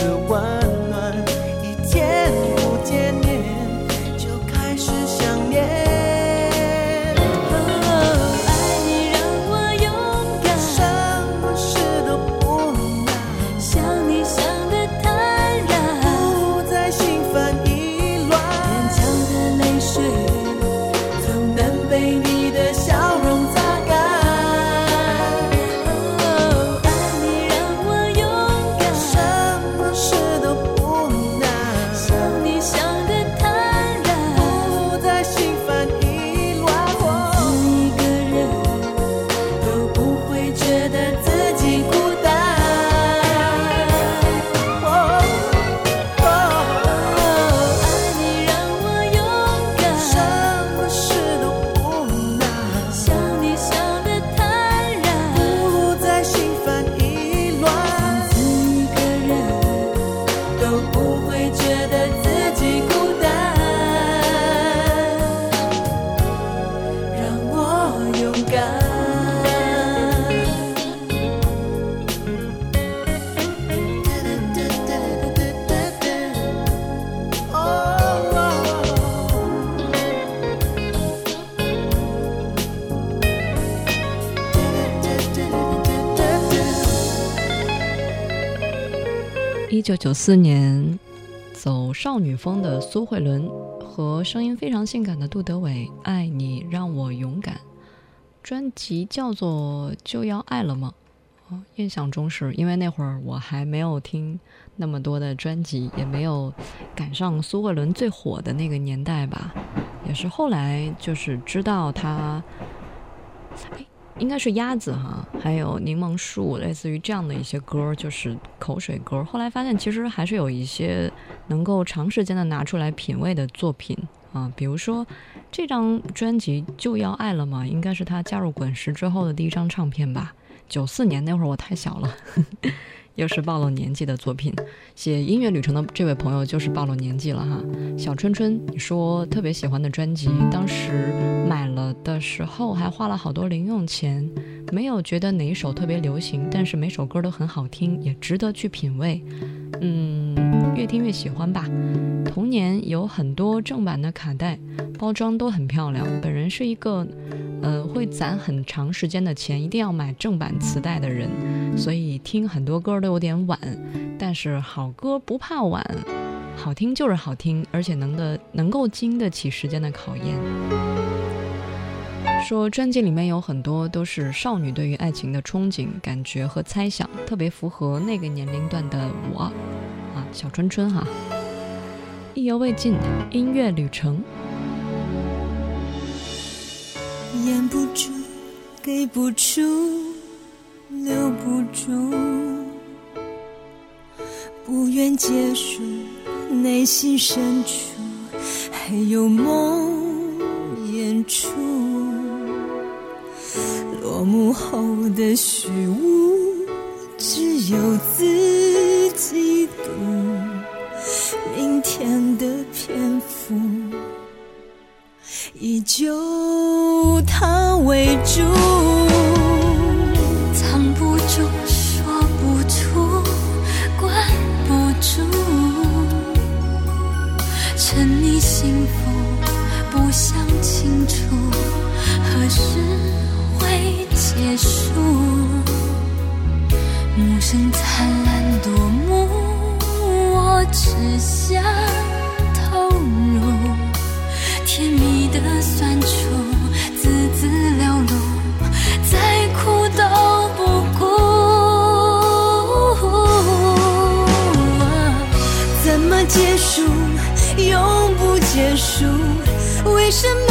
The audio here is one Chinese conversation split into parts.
一九九四年，走少女风的苏慧伦和声音非常性感的杜德伟，《爱你让我勇敢》专辑叫做《就要爱了吗》。印象中是因为那会儿我还没有听那么多的专辑，也没有赶上苏慧伦最火的那个年代吧。也是后来就是知道她，应该是鸭子哈，还有柠檬树，类似于这样的一些歌，就是口水歌。后来发现其实还是有一些能够长时间的拿出来品味的作品啊，比如说这张专辑《就要爱了嘛》，应该是他加入滚石之后的第一张唱片吧。九四年那会儿我太小了，又是暴露年纪的作品。写音乐旅程的这位朋友就是暴露年纪了哈。小春春，你说特别喜欢的专辑，当时买了的时候还花了好多零用钱，没有觉得哪一首特别流行，但是每首歌都很好听，也值得去品味。嗯，越听越喜欢吧。童年有很多正版的卡带，包装都很漂亮。本人是一个。呃，会攒很长时间的钱，一定要买正版磁带的人，所以听很多歌都有点晚。但是好歌不怕晚，好听就是好听，而且能的能够经得起时间的考验。说专辑里面有很多都是少女对于爱情的憧憬、感觉和猜想，特别符合那个年龄段的我，小春春哈，意犹未尽，音乐旅程。掩不住，给不出，留不住，不愿结束。内心深处还有梦演出，落幕后的虚无，只有自结束？为什么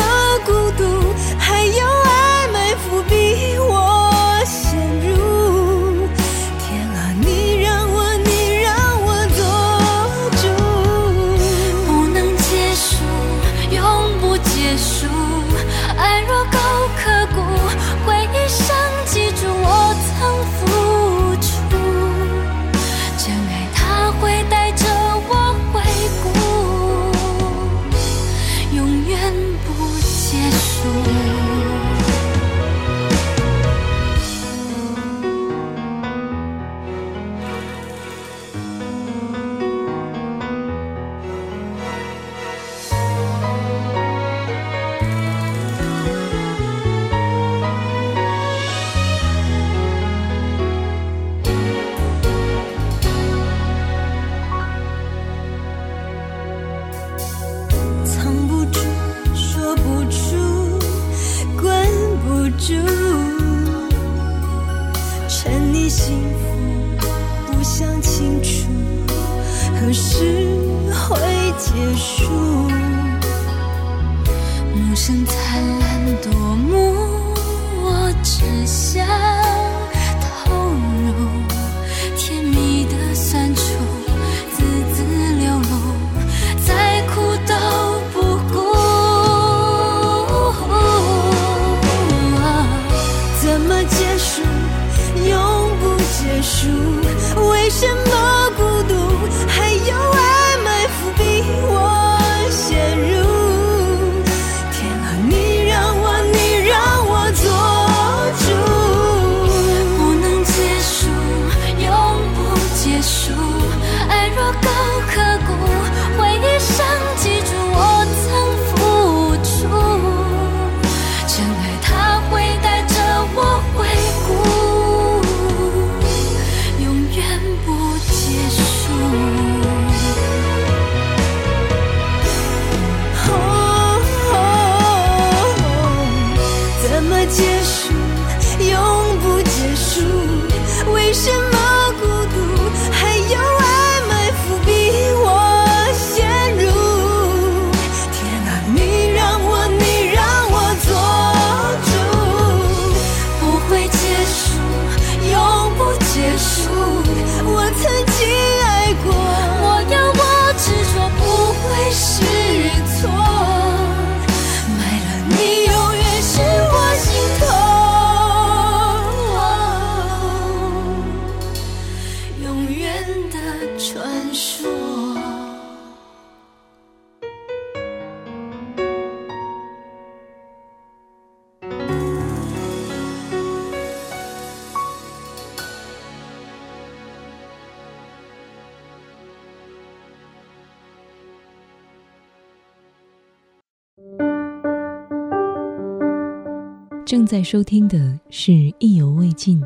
在收听的是《意犹未尽》。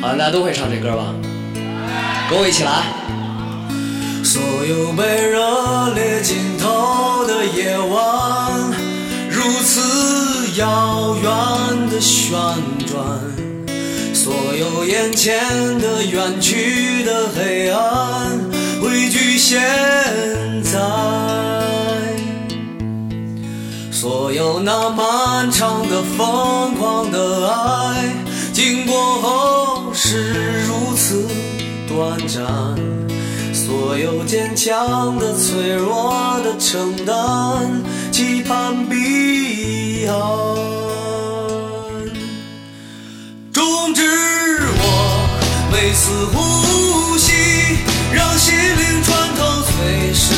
好像大家都会唱这歌吧？跟我一起来。所有被热烈浸透的夜晚，如此遥远的旋转，所有眼前的远去的黑暗，汇聚现在。所有那漫长的疯狂的爱，经过后是如此短暂。所有坚强的、脆弱的承担，期盼彼岸。终止我每次呼吸，让心灵穿透最深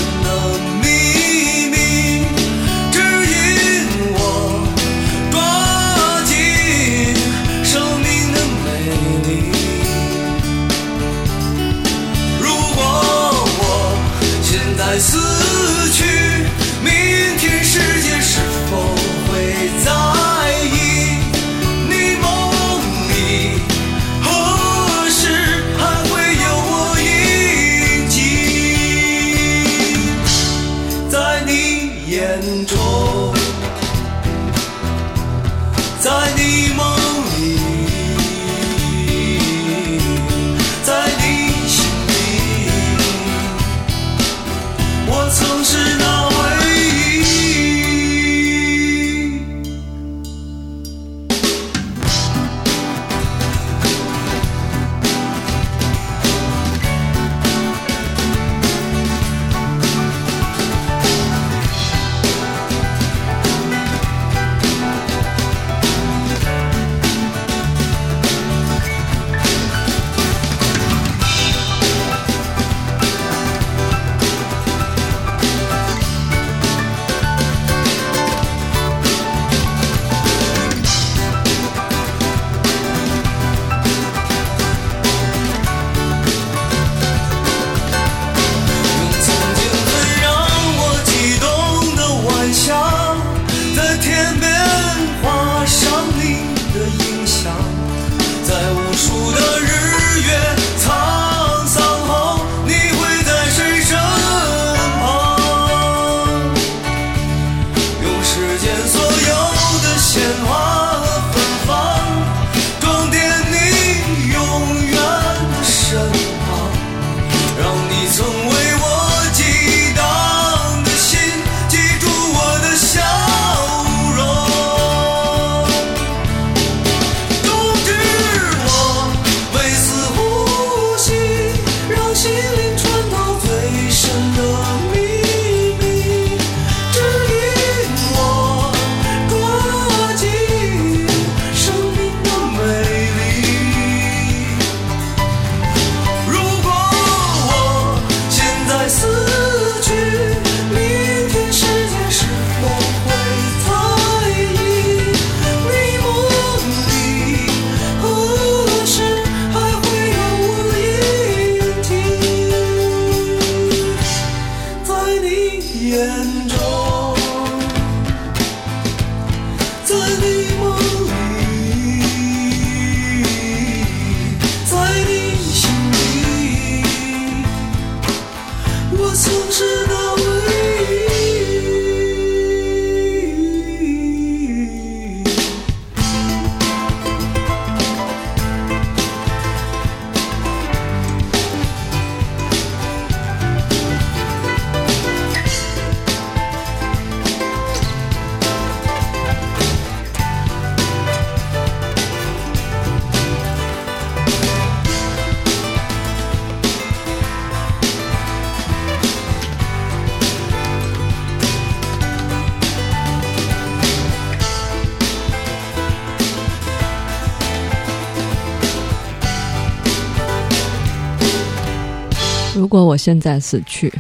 果我现在死去，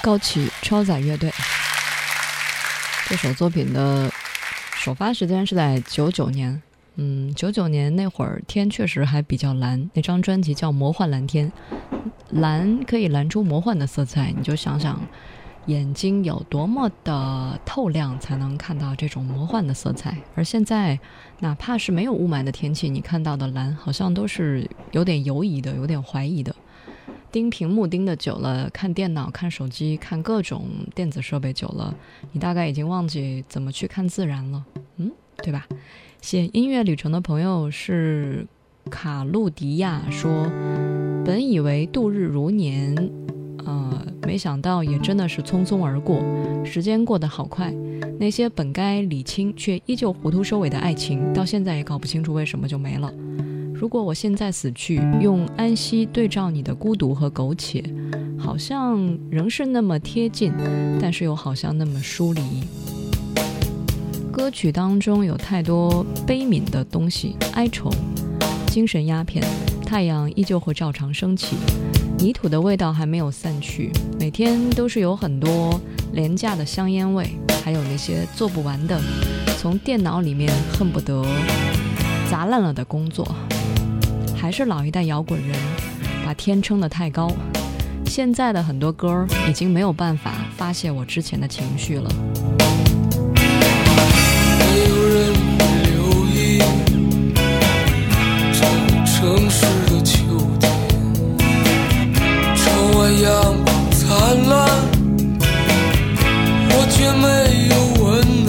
高启超载乐队。这首作品的首发时间是在九九年，嗯，九九年那会儿天确实还比较蓝，那张专辑叫《魔幻蓝天》，蓝可以蓝出魔幻的色彩，你就想想。眼睛有多么的透亮，才能看到这种魔幻的色彩？而现在，哪怕是没有雾霾的天气，你看到的蓝好像都是有点犹疑的，有点怀疑的。盯屏幕盯的久了，看电脑、看手机、看各种电子设备久了，你大概已经忘记怎么去看自然了，嗯，对吧？写音乐旅程的朋友是卡路迪亚说：“本以为度日如年。”呃，没想到也真的是匆匆而过，时间过得好快。那些本该理清却依旧糊涂收尾的爱情，到现在也搞不清楚为什么就没了。如果我现在死去，用安息对照你的孤独和苟且，好像仍是那么贴近，但是又好像那么疏离。歌曲当中有太多悲悯的东西，哀愁，精神鸦片，太阳依旧会照常升起。泥土的味道还没有散去，每天都是有很多廉价的香烟味，还有那些做不完的，从电脑里面恨不得砸烂了的工作。还是老一代摇滚人把天撑得太高，现在的很多歌已经没有办法发泄我之前的情绪了。没有人留意这个城市的秋天。窗外阳光灿烂，我却没有温暖。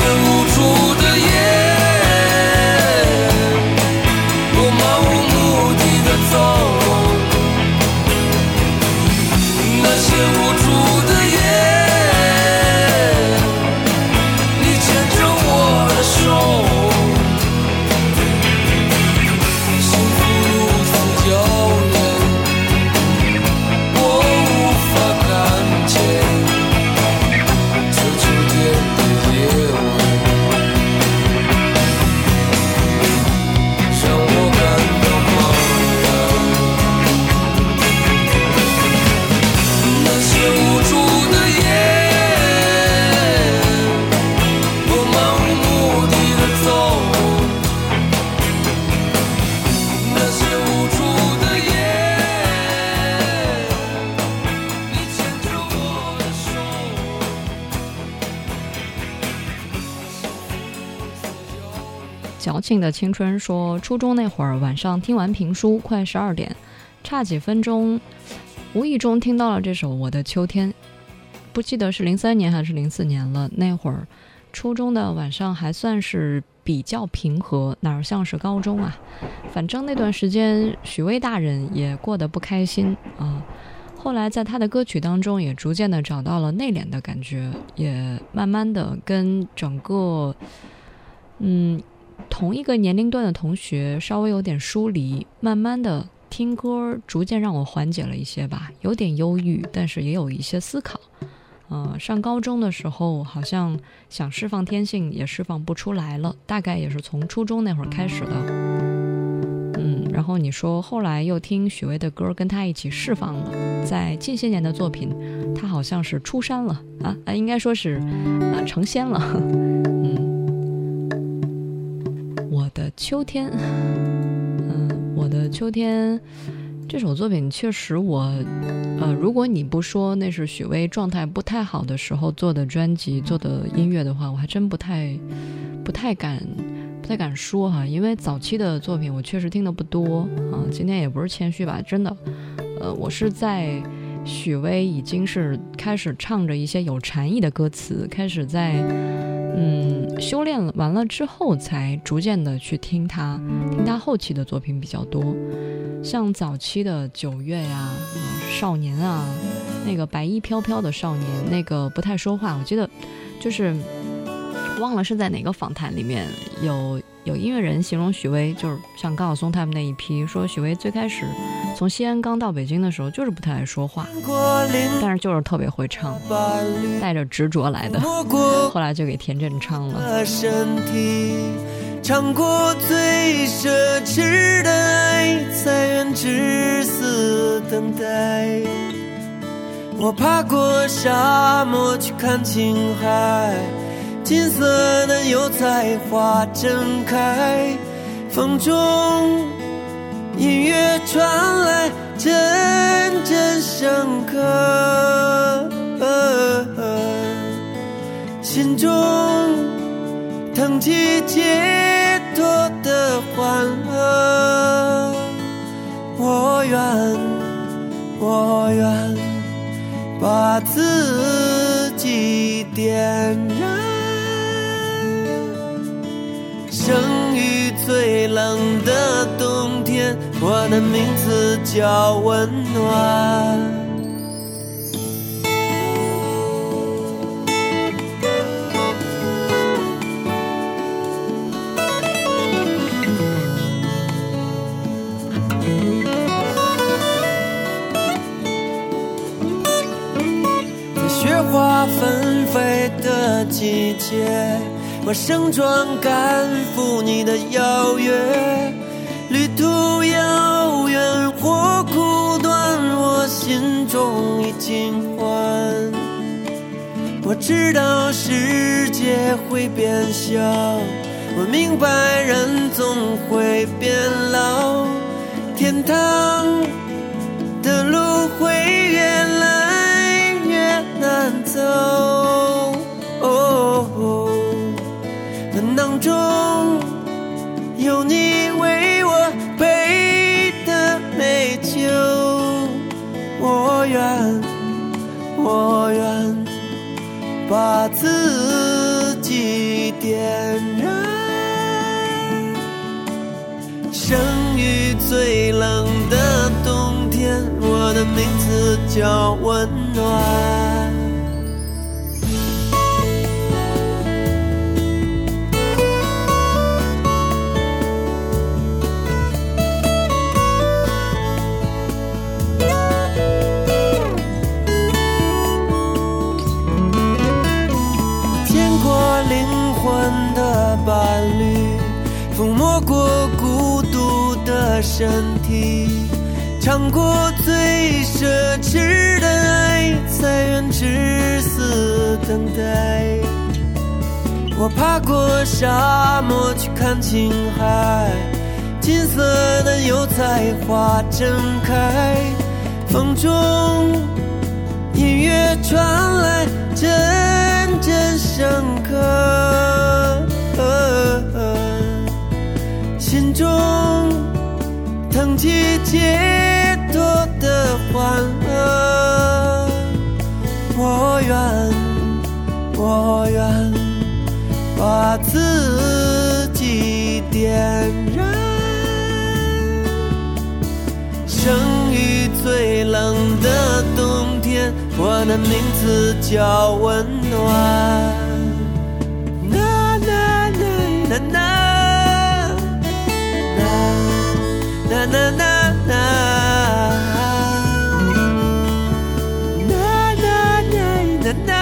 很无助庆的青春说，初中那会儿晚上听完评书，快十二点，差几分钟，无意中听到了这首《我的秋天》，不记得是零三年还是零四年了。那会儿初中的晚上还算是比较平和，哪像是高中啊？反正那段时间，许巍大人也过得不开心啊。后来在他的歌曲当中，也逐渐的找到了内敛的感觉，也慢慢的跟整个，嗯，同一个年龄段的同学稍微有点疏离。慢慢的听歌，逐渐让我缓解了一些吧，有点忧郁，但是也有一些思考。嗯，上高中的时候，好像想释放天性也释放不出来了，大概也是从初中那会儿开始的。嗯，然后你说后来又听许巍的歌，跟他一起释放了，在近些年的作品，他好像是出山了啊啊，应该说是啊成仙了。秋天，嗯，我的秋天这首作品确实我，呃，如果你不说那是许巍状态不太好的时候做的专辑做的音乐的话，我还真不太不太敢不。太敢说哈，因为早期的作品我确实听的不多啊。今天也不是谦虚吧，真的，呃，我是在许巍已经是开始唱着一些有禅意的歌词，开始在嗯修炼完了之后，才逐渐的去听他，听他后期的作品比较多。像早期的九月呀、少年啊，那个白衣飘飘的少年，那个不太说话，我记得就是。忘了是在哪个访谈里面有有音乐人形容许巍，就是像高晓松他们那一批，说许巍最开始从西安刚到北京的时候就是不太爱说话，但是就是特别会唱，带着执着来的，后来就给田震唱了。唱过最奢侈的爱，才愿至死等待。我爬过沙漠去看青海。金色的油菜花正开，风中音乐传来，深刻，心中腾起解脱的欢乐。我愿，我愿把自己点燃。生于最冷的冬天，我的名字叫温暖。季节。我盛装赶赴你的邀约，旅途遥远或苦短，我心中已经欢。我知道世界会变小，我明白人总会变老，天堂的路会越来越难走。囊中有你为我备的美酒，我愿，我愿把自己点燃。生于最冷的冬天，我的名字叫温暖。身体，尝过最奢侈的爱，才愿至死等待。我爬过沙漠去看青海，金色的油菜花正开，风中音乐传来，阵阵深刻。腾起解脱的欢乐，我愿我愿把自己点燃。生于最冷的冬天，我的名字叫温暖。na na na. Na na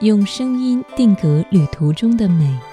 用声音定格旅途中的美。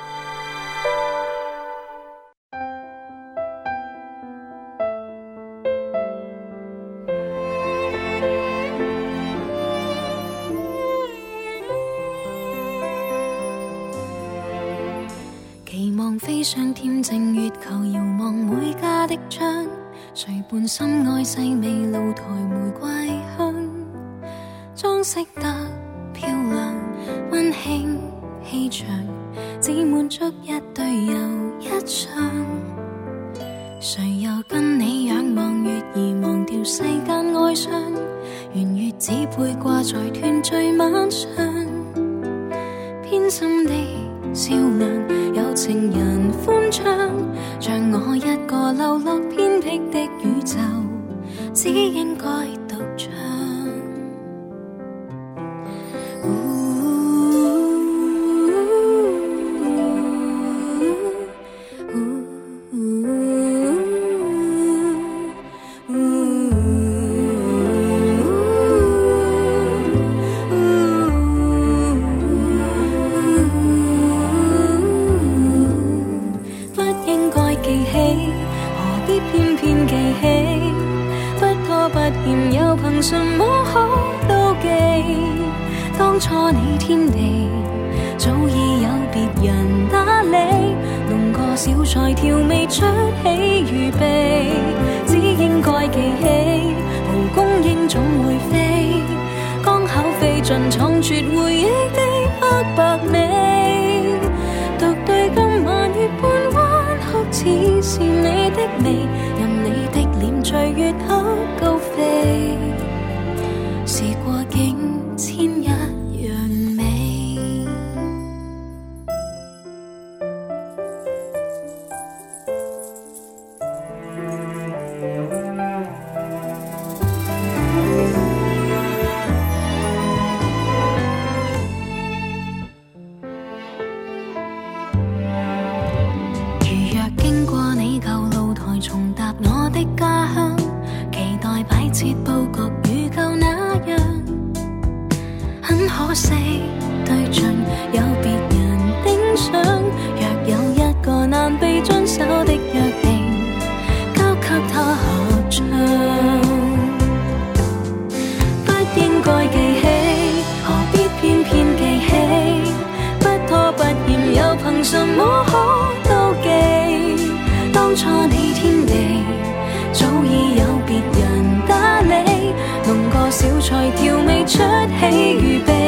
小菜调味，出起预备。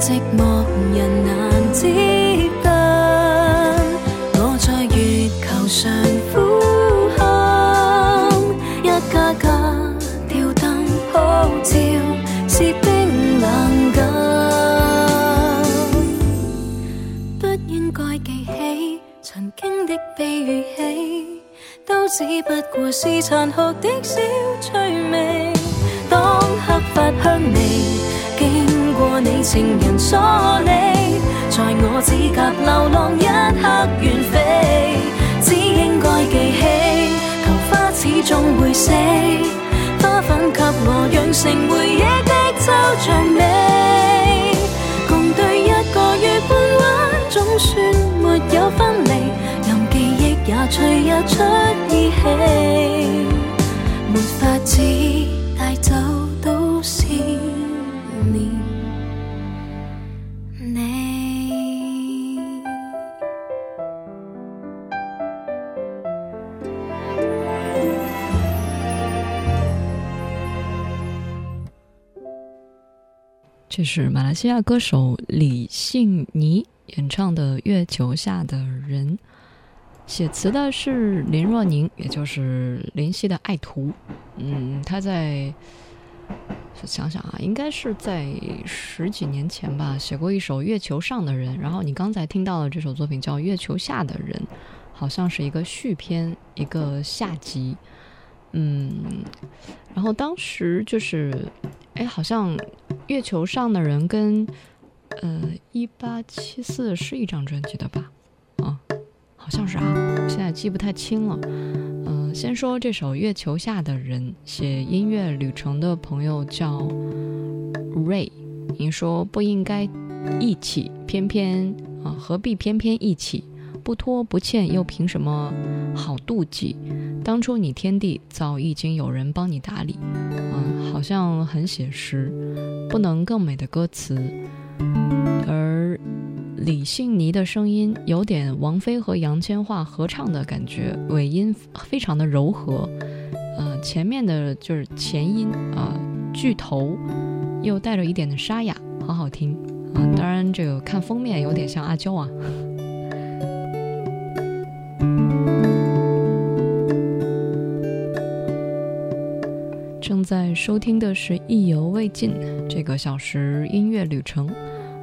寂寞人难接近，我在月球上苦心，一家家吊灯普照是冰冷感。不应该记起曾经的悲与喜，都只不过是残酷的小趣味。当黑发香味。过你情人所你，在我指甲流浪一刻远飞，只应该记起，头花始终会死，花粉给我养成回忆的抽象美，共对一个月半弯，总算没有分离，任记忆也随日出意气，没法子这是马来西亚歌手李信尼演唱的《月球下的人》，写词的是林若宁，也就是林夕的爱徒。嗯，他在想想啊，应该是在十几年前吧，写过一首《月球上的人》，然后你刚才听到的这首作品叫《月球下的人》，好像是一个续篇，一个下集。嗯然后当时就是，哎，好像月球上的人跟呃一八七四是一张专辑的吧？啊，好像是啊，现在记不太清了。嗯、先说这首《月球下的人》，写音乐旅程的朋友叫 Ray，你说不应该一起，偏偏啊，何必偏偏一起？不拖不欠，又凭什么好妒忌？当初你天地早已经有人帮你打理，嗯，好像很写实，不能更美的歌词。而李信妮的声音有点王菲和杨千嬅合唱的感觉，尾音非常的柔和，呃，前面的就是前音啊、巨头又带着一点的沙哑，好好听啊、当然，这个看封面有点像阿娇啊。正在收听的是《意犹未尽》这个小时音乐旅程，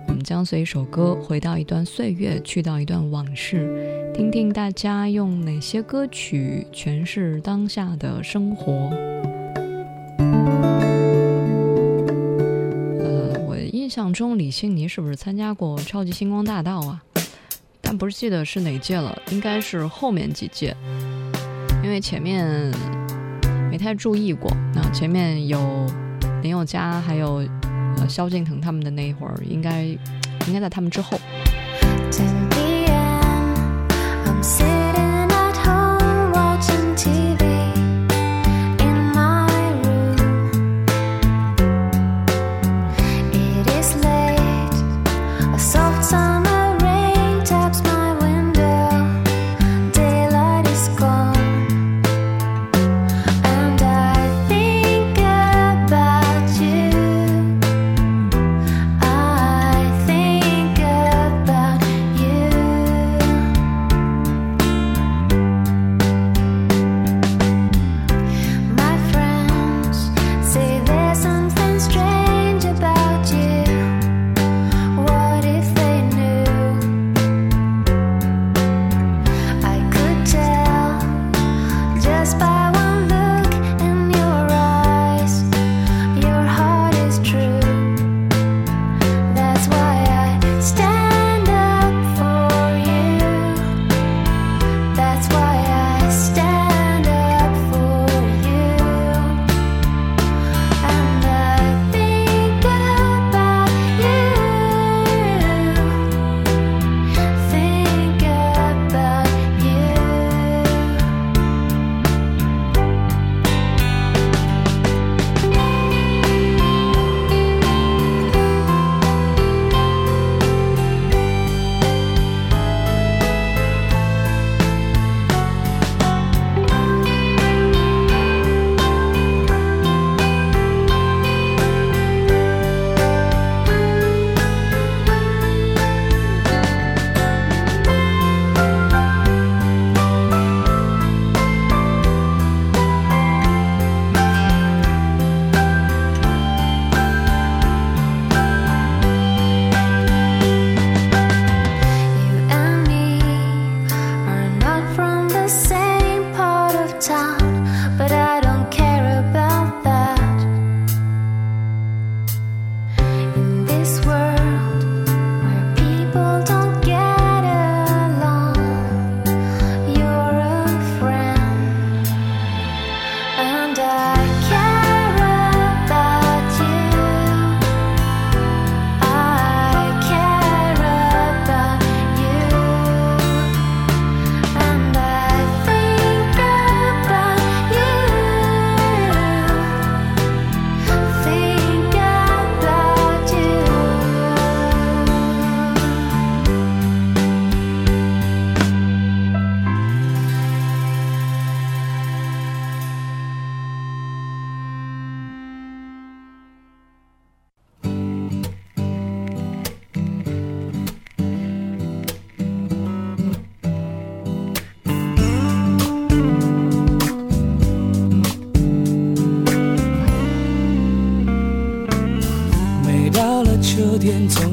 我们将随一首歌回到一段岁月，去到一段往事，听听大家用哪些歌曲诠释当下的生活。呃，我印象中李欣妮是不是参加过《超级星光大道》啊？不是记得是哪届了，应该是后面几届，因为前面没太注意过。那前面有林宥嘉，还有呃萧敬腾他们的那一会儿，应该应该在他们之后。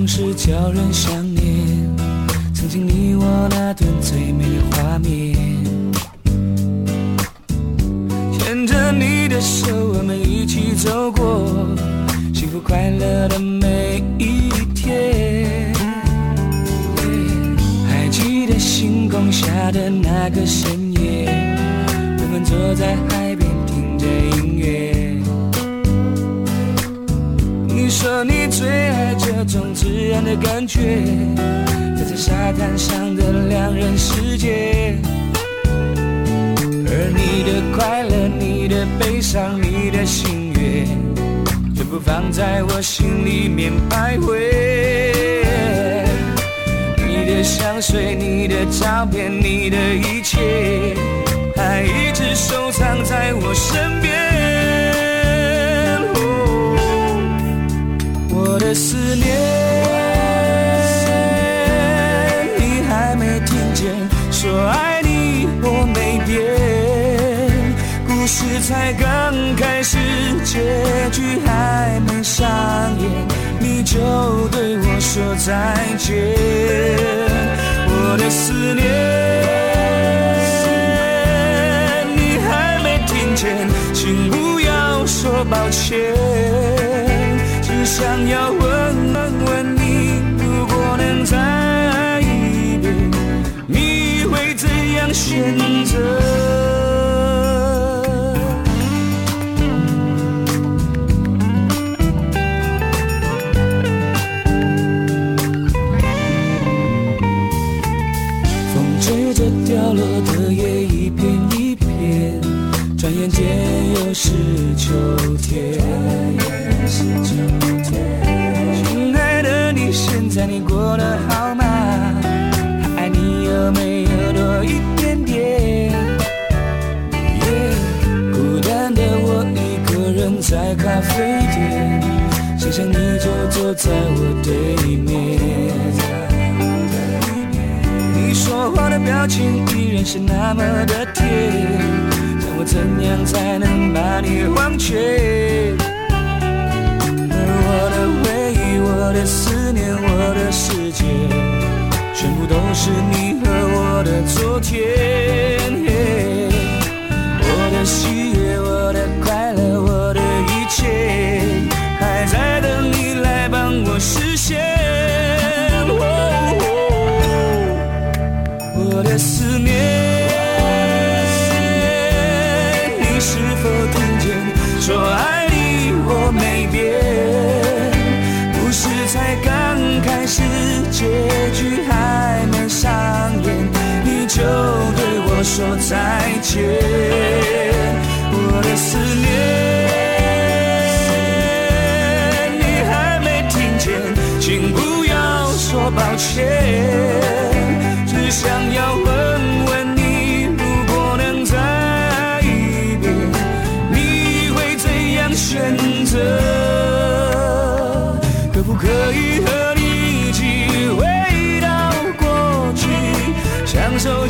是叫人想念，曾经你我那段照片、你的一切，还一直收藏在我身边。我的思念，你还没听见？说爱你我没变，故事才刚开始，结局还没上演，你就对我说再见。我的思念，你还没听见？请不要说抱歉。只想要问问你，如果能再爱一遍，你会怎样选择？秋天。亲爱的，你现在你过得好吗？爱你有没有多一点点？孤单的我一个人在咖啡店，想想你就坐在我对面。你说话的表情依然是那么的甜，怎样才能把你忘却？而我的回忆，我的思念，我的世界，全部都是你和我的昨天。我的心说再见。我的思念，你还没听见，请不要说抱歉。只想要问问你，如果能再一遍，你会怎样选择？可不可以和你一起回到过去，享受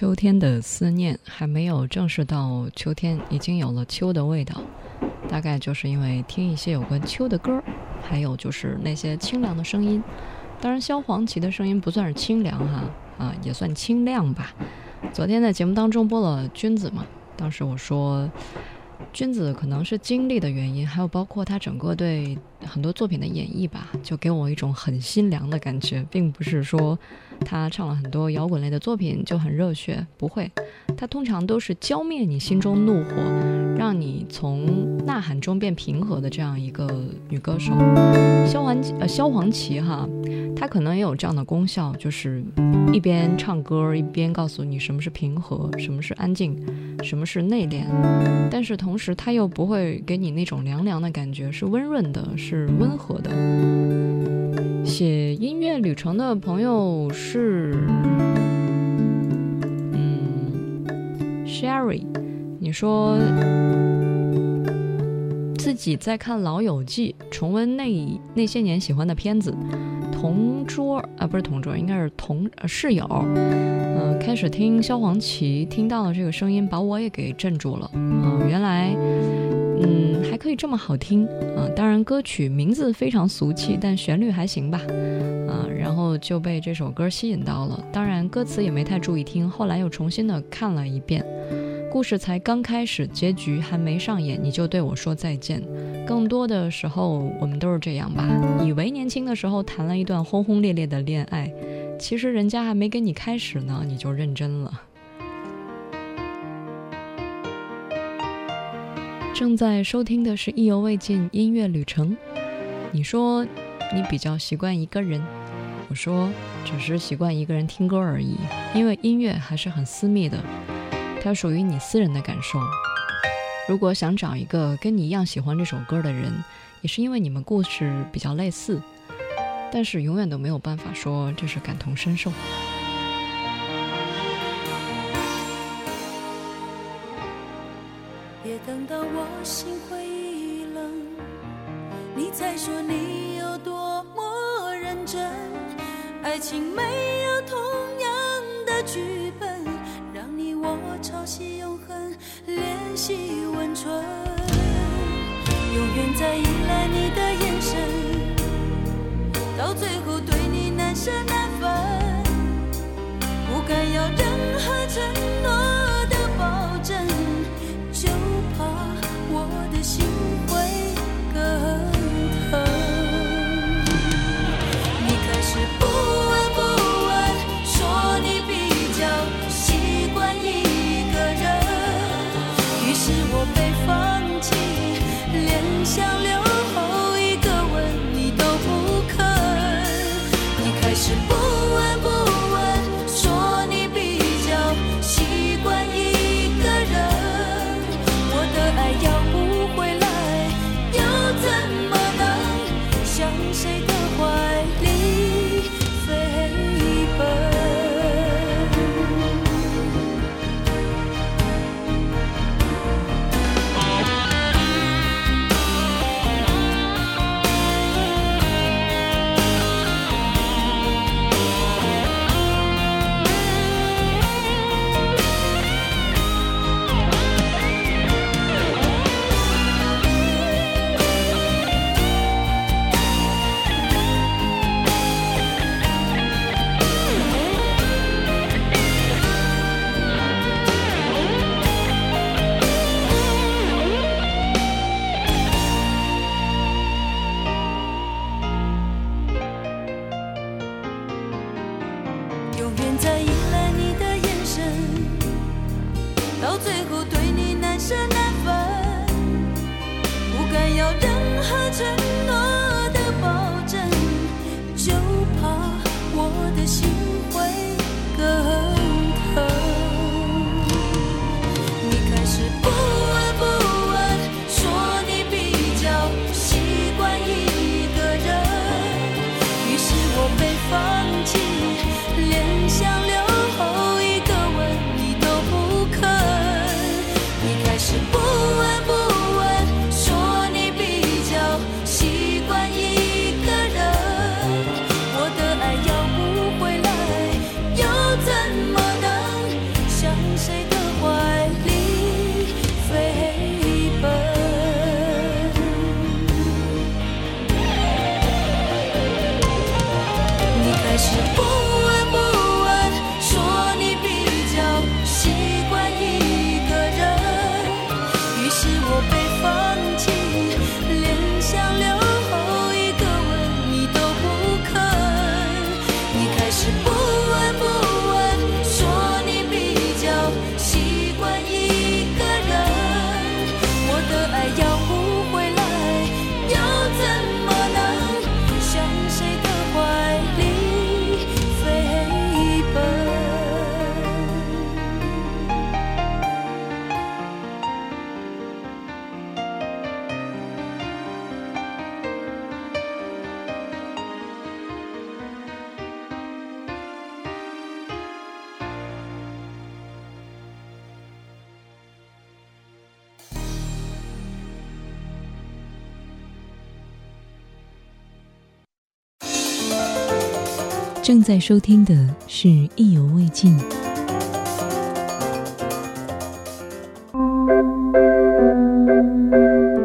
秋天的思念还没有正式到秋天，已经有了秋的味道。大概就是因为听一些有关秋的歌，还有就是那些清凉的声音。当然，萧煌奇的声音不算是清凉哈，啊，也算清亮吧。昨天在节目当中播了《君子》嘛，当时我说，君子可能是经历的原因，还有包括他整个对很多作品的演绎吧，就给我一种很心凉的感觉，并不是说他唱了很多摇滚类的作品就很热血，不会，他通常都是浇灭你心中怒火，让你从呐喊中变平和的这样一个女歌手。萧煌呃萧煌奇哈，她可能也有这样的功效，就是一边唱歌一边告诉你什么是平和，什么是安静，什么是内敛，但是同时她又不会给你那种凉凉的感觉，是温润的，是温和的。写音乐旅程的朋友是，嗯，Sherry，你说自己在看《老友记》，重温那那些年喜欢的片子，同桌啊不是同桌，应该是同、室友，嗯、开始听萧煌奇，听到了这个声音，把我也给镇住了。嗯、原来，嗯，还可以这么好听啊！当然，歌曲名字非常俗气，但旋律还行吧。啊，然后就被这首歌吸引到了。当然，歌词也没太注意听，后来又重新的看了一遍。故事才刚开始，结局还没上演，你就对我说再见。更多的时候，我们都是这样吧，以为年轻的时候谈了一段轰轰烈烈的恋爱，其实人家还没跟你开始呢，你就认真了。正在收听的是《意犹未尽音乐旅程》。你说你比较习惯一个人，我说只是习惯一个人听歌而已，因为音乐还是很私密的。它属于你私人的感受。如果想找一个跟你一样喜欢这首歌的人，也是因为你们故事比较类似，但是永远都没有办法说这是感同身受。别等到我心灰意冷，你才说你有多么认真。爱情没有同样的剧本，朝夕永恒，联系温存。永远在依赖你的眼神，到最后对你难舍难分。不敢要收听的是《意犹未尽》。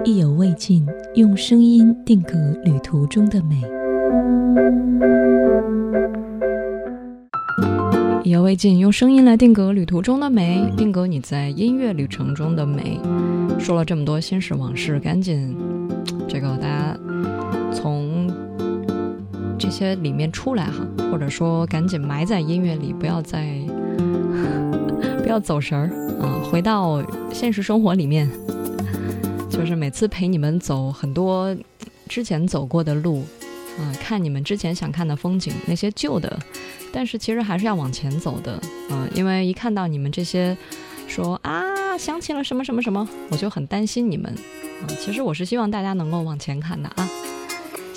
意犹未尽，用声音定格旅途中的美。意犹未尽，用声音来定格旅途中的美，定格你在音乐旅程中的美。说了这么多心事往事，赶紧，这个大家这些里面出来哈，或者说赶紧埋在音乐里，不要再 不要走神儿啊，回到现实生活里面。就是每次陪你们走很多之前走过的路，啊，看你们之前想看的风景，那些旧的，但是其实还是要往前走的，嗯，因为一看到你们这些说啊想起了什么什么什么，我就很担心你们，啊，其实我是希望大家能够往前看的啊，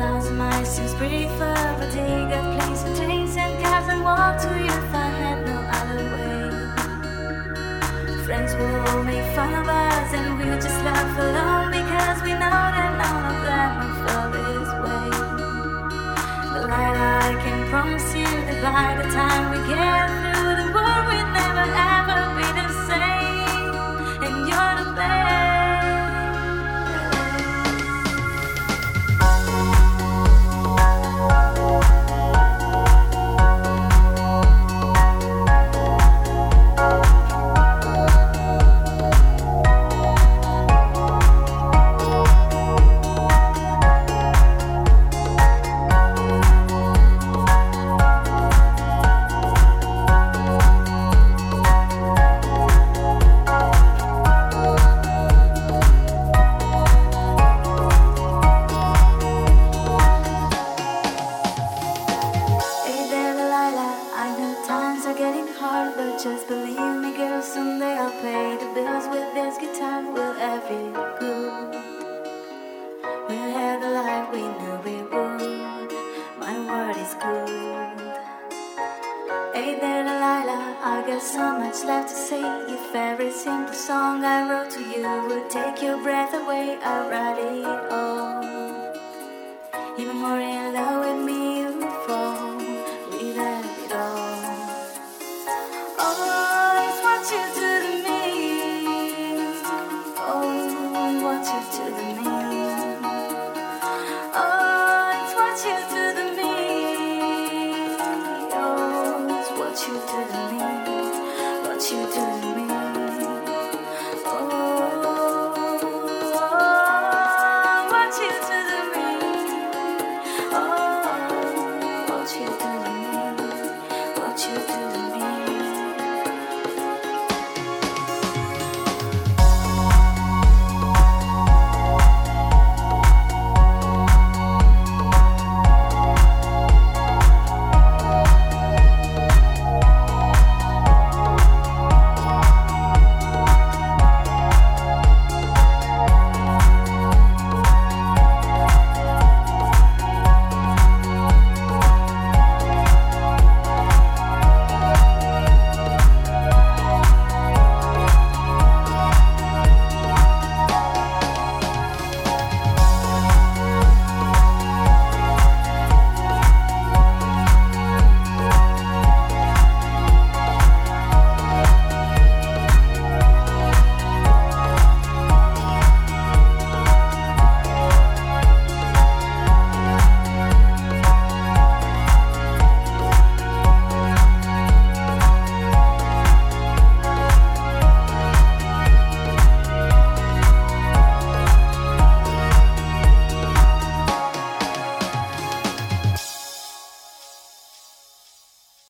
thousand miles seems pretty far, but they got planes and trains and cars and walk to you if I had no other way. Friends will all make fun of us and we'll just laugh alone because we know that none of them will feel this way. But like I can promise you that by the time we get through the world, we'll never ever